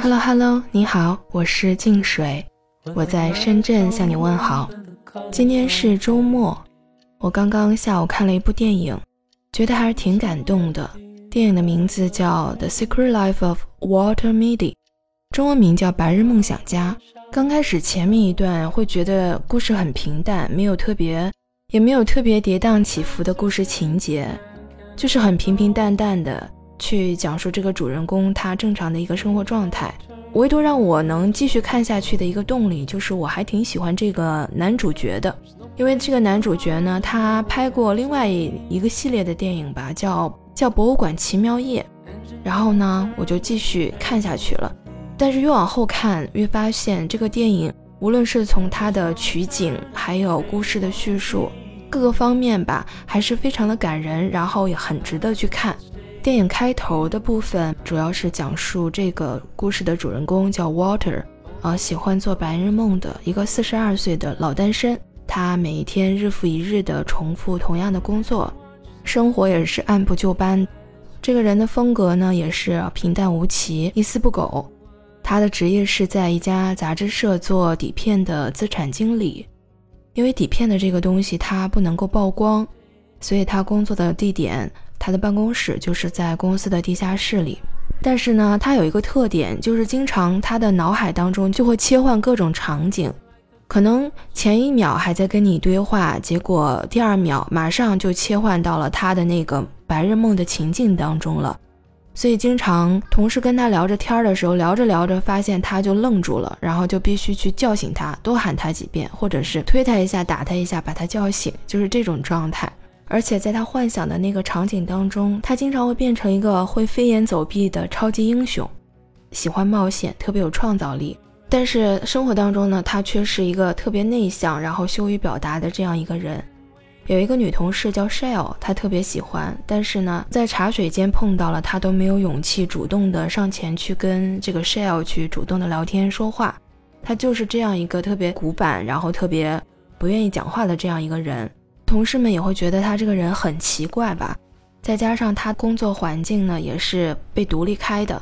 Hello Hello，你好，我是静水，我在深圳向你问好。今天是周末，我刚刚下午看了一部电影，觉得还是挺感动的。电影的名字叫《The Secret Life of Walter Mitty》，中文名叫《白日梦想家》。刚开始前面一段会觉得故事很平淡，没有特别，也没有特别跌宕起伏的故事情节，就是很平平淡淡的。去讲述这个主人公他正常的一个生活状态，唯独让我能继续看下去的一个动力，就是我还挺喜欢这个男主角的，因为这个男主角呢，他拍过另外一个系列的电影吧，叫叫《博物馆奇妙夜》，然后呢，我就继续看下去了，但是越往后看，越发现这个电影无论是从它的取景，还有故事的叙述各个方面吧，还是非常的感人，然后也很值得去看。电影开头的部分主要是讲述这个故事的主人公叫 Walter，啊，喜欢做白日梦的一个四十二岁的老单身。他每一天日复一日的重复同样的工作，生活也是按部就班。这个人的风格呢，也是平淡无奇，一丝不苟。他的职业是在一家杂志社做底片的资产经理。因为底片的这个东西他不能够曝光，所以他工作的地点。他的办公室就是在公司的地下室里，但是呢，他有一个特点，就是经常他的脑海当中就会切换各种场景，可能前一秒还在跟你对话，结果第二秒马上就切换到了他的那个白日梦的情境当中了。所以经常同事跟他聊着天的时候，聊着聊着发现他就愣住了，然后就必须去叫醒他，多喊他几遍，或者是推他一下、打他一下，把他叫醒，就是这种状态。而且在他幻想的那个场景当中，他经常会变成一个会飞檐走壁的超级英雄，喜欢冒险，特别有创造力。但是生活当中呢，他却是一个特别内向，然后羞于表达的这样一个人。有一个女同事叫 Shell，她特别喜欢，但是呢，在茶水间碰到了，她都没有勇气主动的上前去跟这个 Shell 去主动的聊天说话。她就是这样一个特别古板，然后特别不愿意讲话的这样一个人。同事们也会觉得他这个人很奇怪吧，再加上他工作环境呢也是被独立开的，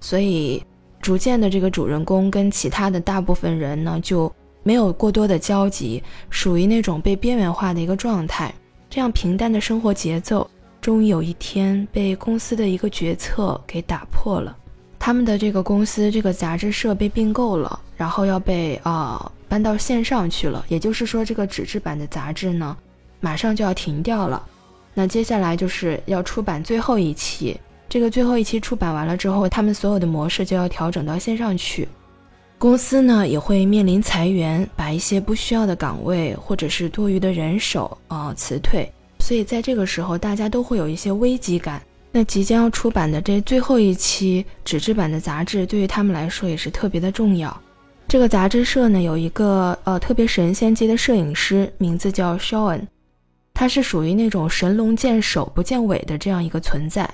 所以逐渐的这个主人公跟其他的大部分人呢就没有过多的交集，属于那种被边缘化的一个状态。这样平淡的生活节奏，终于有一天被公司的一个决策给打破了。他们的这个公司这个杂志社被并购了，然后要被啊搬到线上去了，也就是说这个纸质版的杂志呢。马上就要停掉了，那接下来就是要出版最后一期。这个最后一期出版完了之后，他们所有的模式就要调整到线上去。公司呢也会面临裁员，把一些不需要的岗位或者是多余的人手啊辞退。所以在这个时候，大家都会有一些危机感。那即将要出版的这最后一期纸质版的杂志，对于他们来说也是特别的重要。这个杂志社呢有一个呃特别神仙级的摄影师，名字叫 Shawn。他是属于那种神龙见首不见尾的这样一个存在。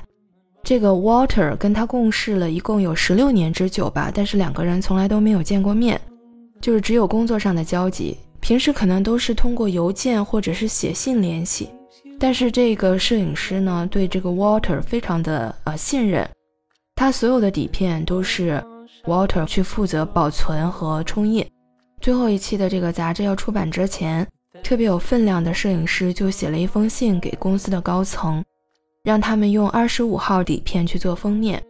这个 Walter 跟他共事了一共有十六年之久吧，但是两个人从来都没有见过面，就是只有工作上的交集。平时可能都是通过邮件或者是写信联系。但是这个摄影师呢，对这个 Walter 非常的呃信任，他所有的底片都是 Walter 去负责保存和冲印。最后一期的这个杂志要出版之前。特别有分量的摄影师就写了一封信给公司的高层，让他们用二十五号底片去做封面。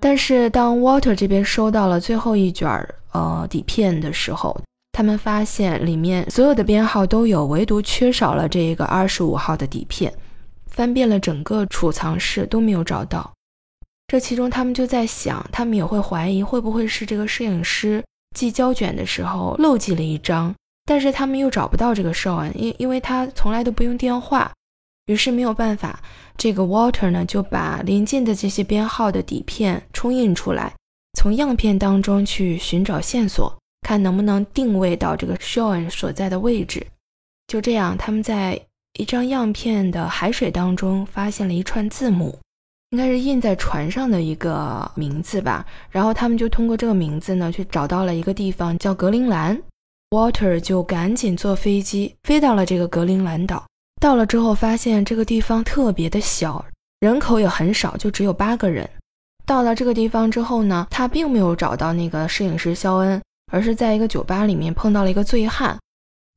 但是当 Walter 这边收到了最后一卷儿呃底片的时候，他们发现里面所有的编号都有，唯独缺少了这一个二十五号的底片。翻遍了整个储藏室都没有找到。这其中他们就在想，他们也会怀疑会不会是这个摄影师寄胶卷的时候漏寄了一张。但是他们又找不到这个寿恩，因因为他从来都不用电话，于是没有办法。这个 Walter 呢就把临近的这些编号的底片冲印出来，从样片当中去寻找线索，看能不能定位到这个 Sean 所在的位置。就这样，他们在一张样片的海水当中发现了一串字母，应该是印在船上的一个名字吧。然后他们就通过这个名字呢去找到了一个地方，叫格陵兰。Water 就赶紧坐飞机飞到了这个格陵兰岛。到了之后，发现这个地方特别的小，人口也很少，就只有八个人。到了这个地方之后呢，他并没有找到那个摄影师肖恩，而是在一个酒吧里面碰到了一个醉汉。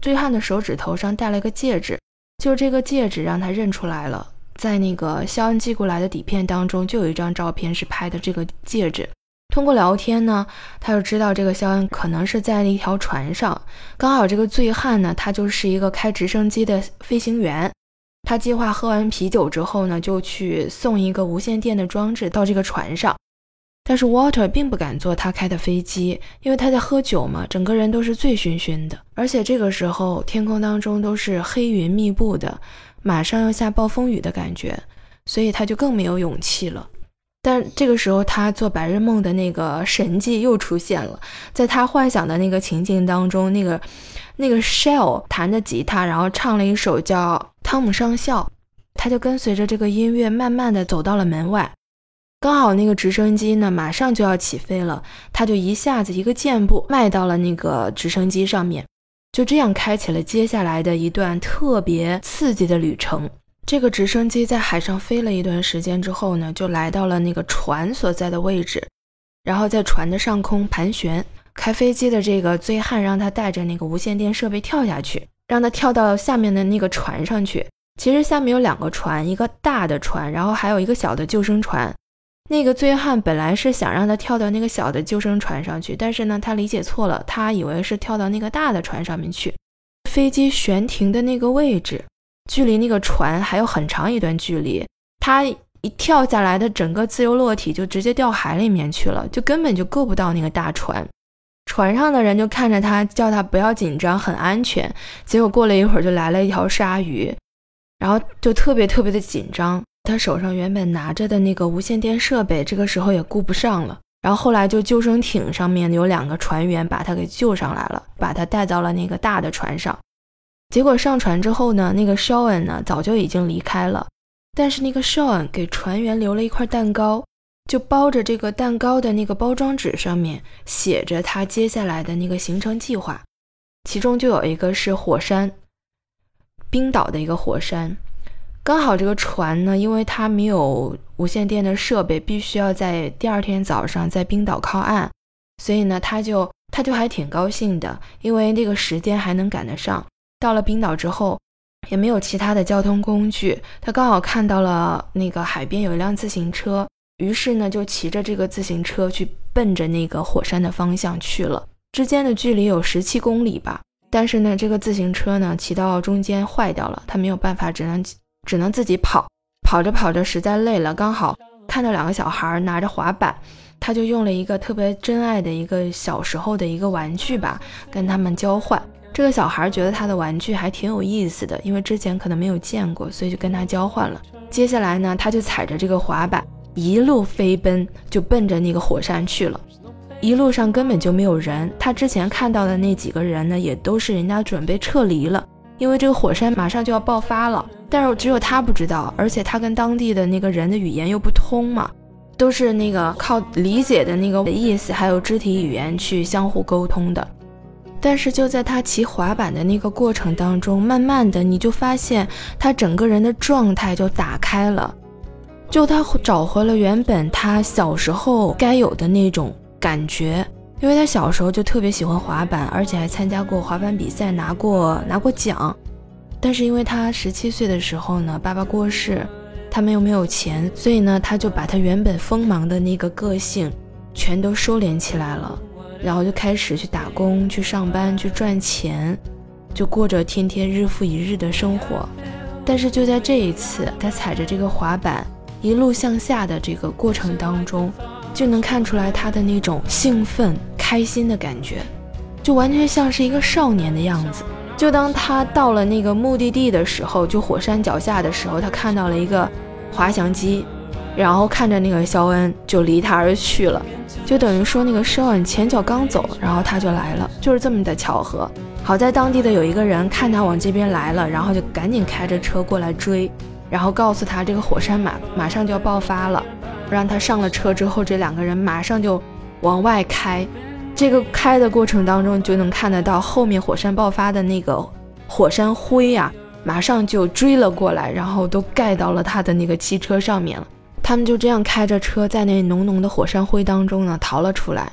醉汉的手指头上戴了个戒指，就这个戒指让他认出来了。在那个肖恩寄过来的底片当中，就有一张照片是拍的这个戒指。通过聊天呢，他就知道这个肖恩可能是在一条船上，刚好这个醉汉呢，他就是一个开直升机的飞行员。他计划喝完啤酒之后呢，就去送一个无线电的装置到这个船上。但是 Water 并不敢坐他开的飞机，因为他在喝酒嘛，整个人都是醉醺醺的。而且这个时候天空当中都是黑云密布的，马上要下暴风雨的感觉，所以他就更没有勇气了。但这个时候，他做白日梦的那个神迹又出现了，在他幻想的那个情境当中，那个那个 Shell 弹着吉他，然后唱了一首叫《汤姆上校》，他就跟随着这个音乐，慢慢的走到了门外。刚好那个直升机呢，马上就要起飞了，他就一下子一个箭步迈到了那个直升机上面，就这样开启了接下来的一段特别刺激的旅程。这个直升机在海上飞了一段时间之后呢，就来到了那个船所在的位置，然后在船的上空盘旋。开飞机的这个醉汉让他带着那个无线电设备跳下去，让他跳到下面的那个船上去。其实下面有两个船，一个大的船，然后还有一个小的救生船。那个醉汉本来是想让他跳到那个小的救生船上去，但是呢，他理解错了，他以为是跳到那个大的船上面去。飞机悬停的那个位置。距离那个船还有很长一段距离，他一跳下来的整个自由落体就直接掉海里面去了，就根本就够不到那个大船。船上的人就看着他，叫他不要紧张，很安全。结果过了一会儿，就来了一条鲨鱼，然后就特别特别的紧张。他手上原本拿着的那个无线电设备，这个时候也顾不上了。然后后来就救生艇上面有两个船员把他给救上来了，把他带到了那个大的船上。结果上船之后呢，那个 Shawn 呢早就已经离开了，但是那个 Shawn 给船员留了一块蛋糕，就包着这个蛋糕的那个包装纸上面写着他接下来的那个行程计划，其中就有一个是火山，冰岛的一个火山。刚好这个船呢，因为它没有无线电的设备，必须要在第二天早上在冰岛靠岸，所以呢，他就他就还挺高兴的，因为那个时间还能赶得上。到了冰岛之后，也没有其他的交通工具。他刚好看到了那个海边有一辆自行车，于是呢就骑着这个自行车去奔着那个火山的方向去了。之间的距离有十七公里吧。但是呢，这个自行车呢骑到中间坏掉了，他没有办法，只能只能自己跑。跑着跑着实在累了，刚好看到两个小孩拿着滑板，他就用了一个特别珍爱的一个小时候的一个玩具吧，跟他们交换。这个小孩觉得他的玩具还挺有意思的，因为之前可能没有见过，所以就跟他交换了。接下来呢，他就踩着这个滑板一路飞奔，就奔着那个火山去了。一路上根本就没有人，他之前看到的那几个人呢，也都是人家准备撤离了，因为这个火山马上就要爆发了。但是只有他不知道，而且他跟当地的那个人的语言又不通嘛，都是那个靠理解的那个意思，还有肢体语言去相互沟通的。但是就在他骑滑板的那个过程当中，慢慢的你就发现他整个人的状态就打开了，就他找回了原本他小时候该有的那种感觉，因为他小时候就特别喜欢滑板，而且还参加过滑板比赛，拿过拿过奖。但是因为他十七岁的时候呢，爸爸过世，他们又没有钱，所以呢，他就把他原本锋芒的那个个性全都收敛起来了。然后就开始去打工、去上班、去赚钱，就过着天天日复一日的生活。但是就在这一次，他踩着这个滑板一路向下的这个过程当中，就能看出来他的那种兴奋、开心的感觉，就完全像是一个少年的样子。就当他到了那个目的地的时候，就火山脚下的时候，他看到了一个滑翔机。然后看着那个肖恩就离他而去了，就等于说那个肖恩前脚刚走，然后他就来了，就是这么的巧合。好在当地的有一个人看他往这边来了，然后就赶紧开着车过来追，然后告诉他这个火山马马上就要爆发了，让他上了车之后，这两个人马上就往外开。这个开的过程当中就能看得到后面火山爆发的那个火山灰呀。马上就追了过来，然后都盖到了他的那个汽车上面了。他们就这样开着车，在那浓浓的火山灰当中呢逃了出来。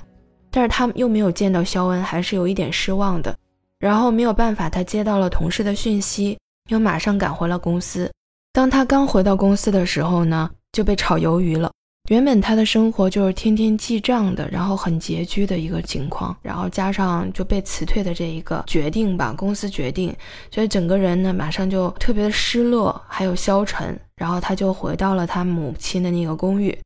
但是他们又没有见到肖恩，还是有一点失望的。然后没有办法，他接到了同事的讯息，又马上赶回了公司。当他刚回到公司的时候呢，就被炒鱿鱼了。原本他的生活就是天天记账的，然后很拮据的一个情况，然后加上就被辞退的这一个决定吧，公司决定，所以整个人呢马上就特别的失落，还有消沉。然后他就回到了他母亲的那个公寓，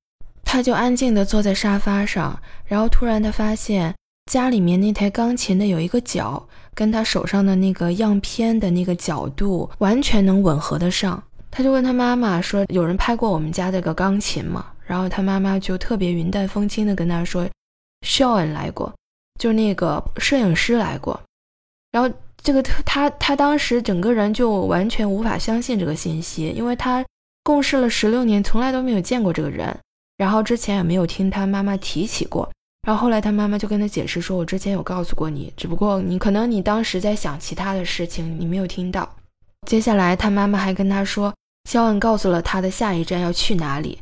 他就安静地坐在沙发上，然后突然他发现家里面那台钢琴的有一个角。跟他手上的那个样片的那个角度完全能吻合得上，他就问他妈妈说：“有人拍过我们家这个钢琴吗？”然后他妈妈就特别云淡风轻地跟他说：“Sean 来过，就那个摄影师来过。”然后这个他他当时整个人就完全无法相信这个信息，因为他共事了十六年，从来都没有见过这个人，然后之前也没有听他妈妈提起过。然后后来他妈妈就跟他解释说：“我之前有告诉过你，只不过你可能你当时在想其他的事情，你没有听到。”接下来他妈妈还跟他说，肖恩告诉了他的下一站要去哪里。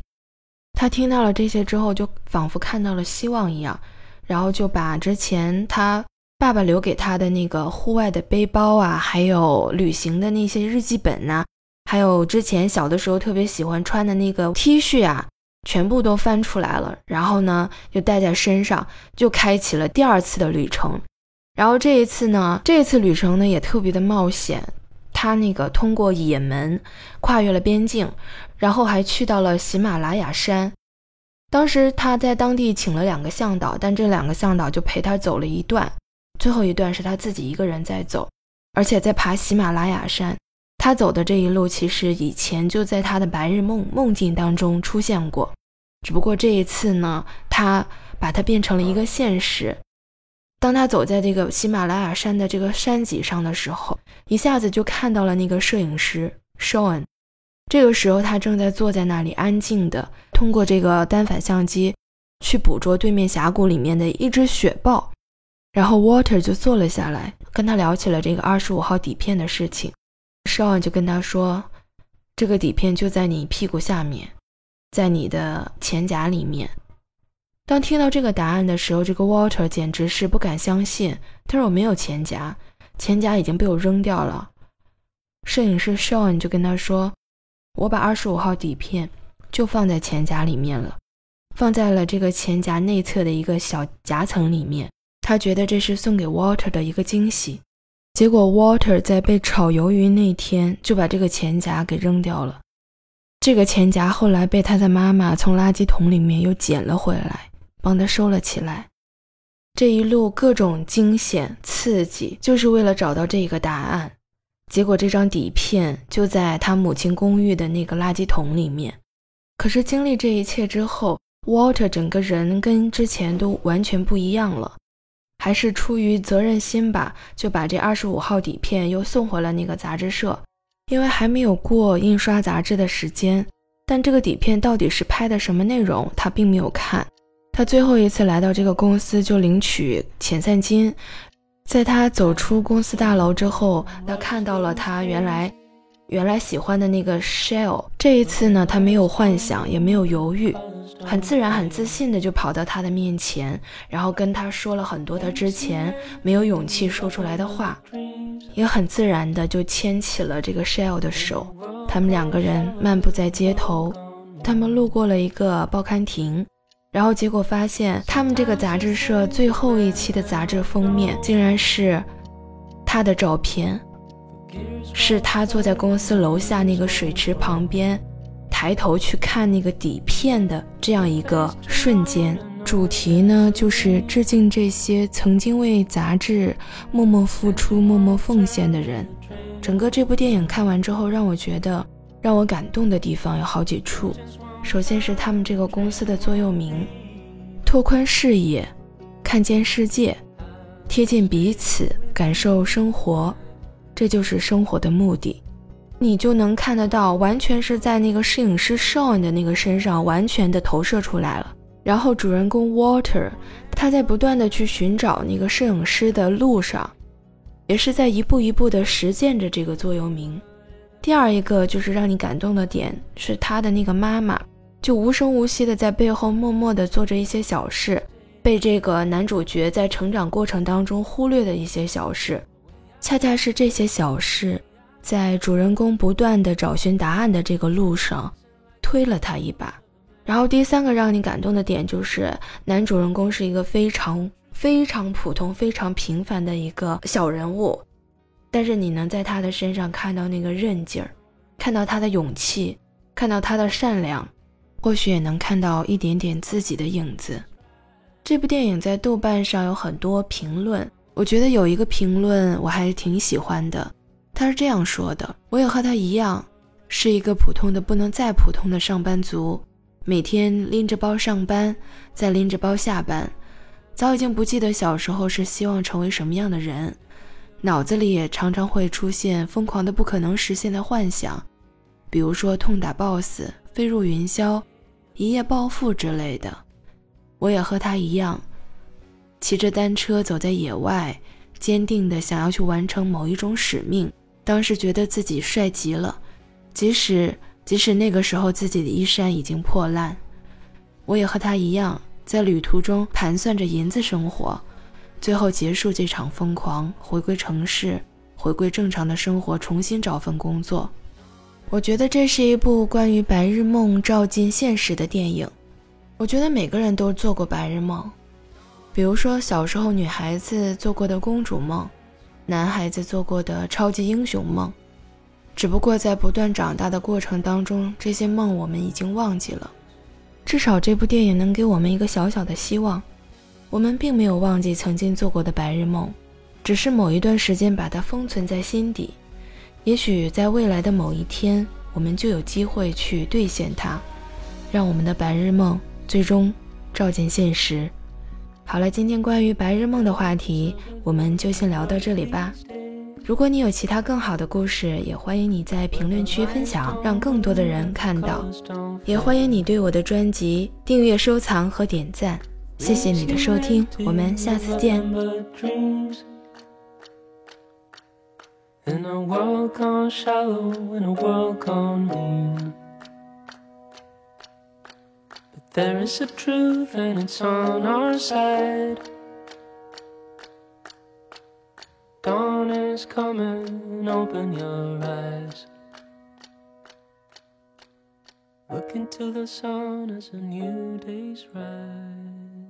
他听到了这些之后，就仿佛看到了希望一样，然后就把之前他爸爸留给他的那个户外的背包啊，还有旅行的那些日记本呐，还有之前小的时候特别喜欢穿的那个 T 恤啊。全部都翻出来了，然后呢，就带在身上，就开启了第二次的旅程。然后这一次呢，这次旅程呢也特别的冒险。他那个通过也门，跨越了边境，然后还去到了喜马拉雅山。当时他在当地请了两个向导，但这两个向导就陪他走了一段，最后一段是他自己一个人在走，而且在爬喜马拉雅山。他走的这一路，其实以前就在他的白日梦梦境当中出现过，只不过这一次呢，他把它变成了一个现实。当他走在这个喜马拉雅山的这个山脊上的时候，一下子就看到了那个摄影师 Sean。这个时候，他正在坐在那里，安静的通过这个单反相机去捕捉对面峡谷里面的一只雪豹。然后 Water 就坐了下来，跟他聊起了这个二十五号底片的事情。Sean 就跟他说：“这个底片就在你屁股下面，在你的前夹里面。”当听到这个答案的时候，这个 Walter 简直是不敢相信。他说：“我没有前夹，前夹已经被我扔掉了。”摄影师 Sean 就跟他说：“我把二十五号底片就放在前夹里面了，放在了这个前夹内侧的一个小夹层里面。他觉得这是送给 Walter 的一个惊喜。”结果，Water 在被炒鱿鱼那天就把这个钱夹给扔掉了。这个钱夹后来被他的妈妈从垃圾桶里面又捡了回来，帮他收了起来。这一路各种惊险刺激，就是为了找到这个答案。结果，这张底片就在他母亲公寓的那个垃圾桶里面。可是，经历这一切之后，Walter 整个人跟之前都完全不一样了。还是出于责任心吧，就把这二十五号底片又送回了那个杂志社，因为还没有过印刷杂志的时间。但这个底片到底是拍的什么内容，他并没有看。他最后一次来到这个公司就领取遣散金，在他走出公司大楼之后，他看到了他原来原来喜欢的那个 Shell。这一次呢，他没有幻想，也没有犹豫。很自然、很自信的就跑到他的面前，然后跟他说了很多他之前没有勇气说出来的话，也很自然的就牵起了这个 Shell 的手。他们两个人漫步在街头，他们路过了一个报刊亭，然后结果发现他们这个杂志社最后一期的杂志封面竟然是他的照片，是他坐在公司楼下那个水池旁边。抬头去看那个底片的这样一个瞬间，主题呢就是致敬这些曾经为杂志默默付出、默默奉献的人。整个这部电影看完之后，让我觉得让我感动的地方有好几处。首先是他们这个公司的座右铭：拓宽视野，看见世界，贴近彼此，感受生活，这就是生活的目的。你就能看得到，完全是在那个摄影师 Sean 的那个身上完全的投射出来了。然后主人公 Water，他在不断的去寻找那个摄影师的路上，也是在一步一步的实践着这个座右铭。第二一个就是让你感动的点是他的那个妈妈，就无声无息的在背后默默的做着一些小事，被这个男主角在成长过程当中忽略的一些小事，恰恰是这些小事，在主人公不断的找寻答案的这个路上，推了他一把。然后第三个让你感动的点就是男主人公是一个非常非常普通、非常平凡的一个小人物。但是你能在他的身上看到那个韧劲儿，看到他的勇气，看到他的善良，或许也能看到一点点自己的影子。这部电影在豆瓣上有很多评论，我觉得有一个评论我还是挺喜欢的，他是这样说的：“我也和他一样，是一个普通的不能再普通的上班族，每天拎着包上班，再拎着包下班，早已经不记得小时候是希望成为什么样的人。”脑子里也常常会出现疯狂的不可能实现的幻想，比如说痛打 BOSS、飞入云霄、一夜暴富之类的。我也和他一样，骑着单车走在野外，坚定的想要去完成某一种使命。当时觉得自己帅极了，即使即使那个时候自己的衣衫已经破烂。我也和他一样，在旅途中盘算着银子生活。最后结束这场疯狂，回归城市，回归正常的生活，重新找份工作。我觉得这是一部关于白日梦照进现实的电影。我觉得每个人都做过白日梦，比如说小时候女孩子做过的公主梦，男孩子做过的超级英雄梦。只不过在不断长大的过程当中，这些梦我们已经忘记了。至少这部电影能给我们一个小小的希望。我们并没有忘记曾经做过的白日梦，只是某一段时间把它封存在心底。也许在未来的某一天，我们就有机会去兑现它，让我们的白日梦最终照进现实。好了，今天关于白日梦的话题，我们就先聊到这里吧。如果你有其他更好的故事，也欢迎你在评论区分享，让更多的人看到。也欢迎你对我的专辑订阅、收藏和点赞。谢谢你的收听，我们下次见。In a world gone shallow, in a world gone mean. There is a truth and it's on our side. Dawn is coming, open your eyes. Look into the sun as a new day's rise.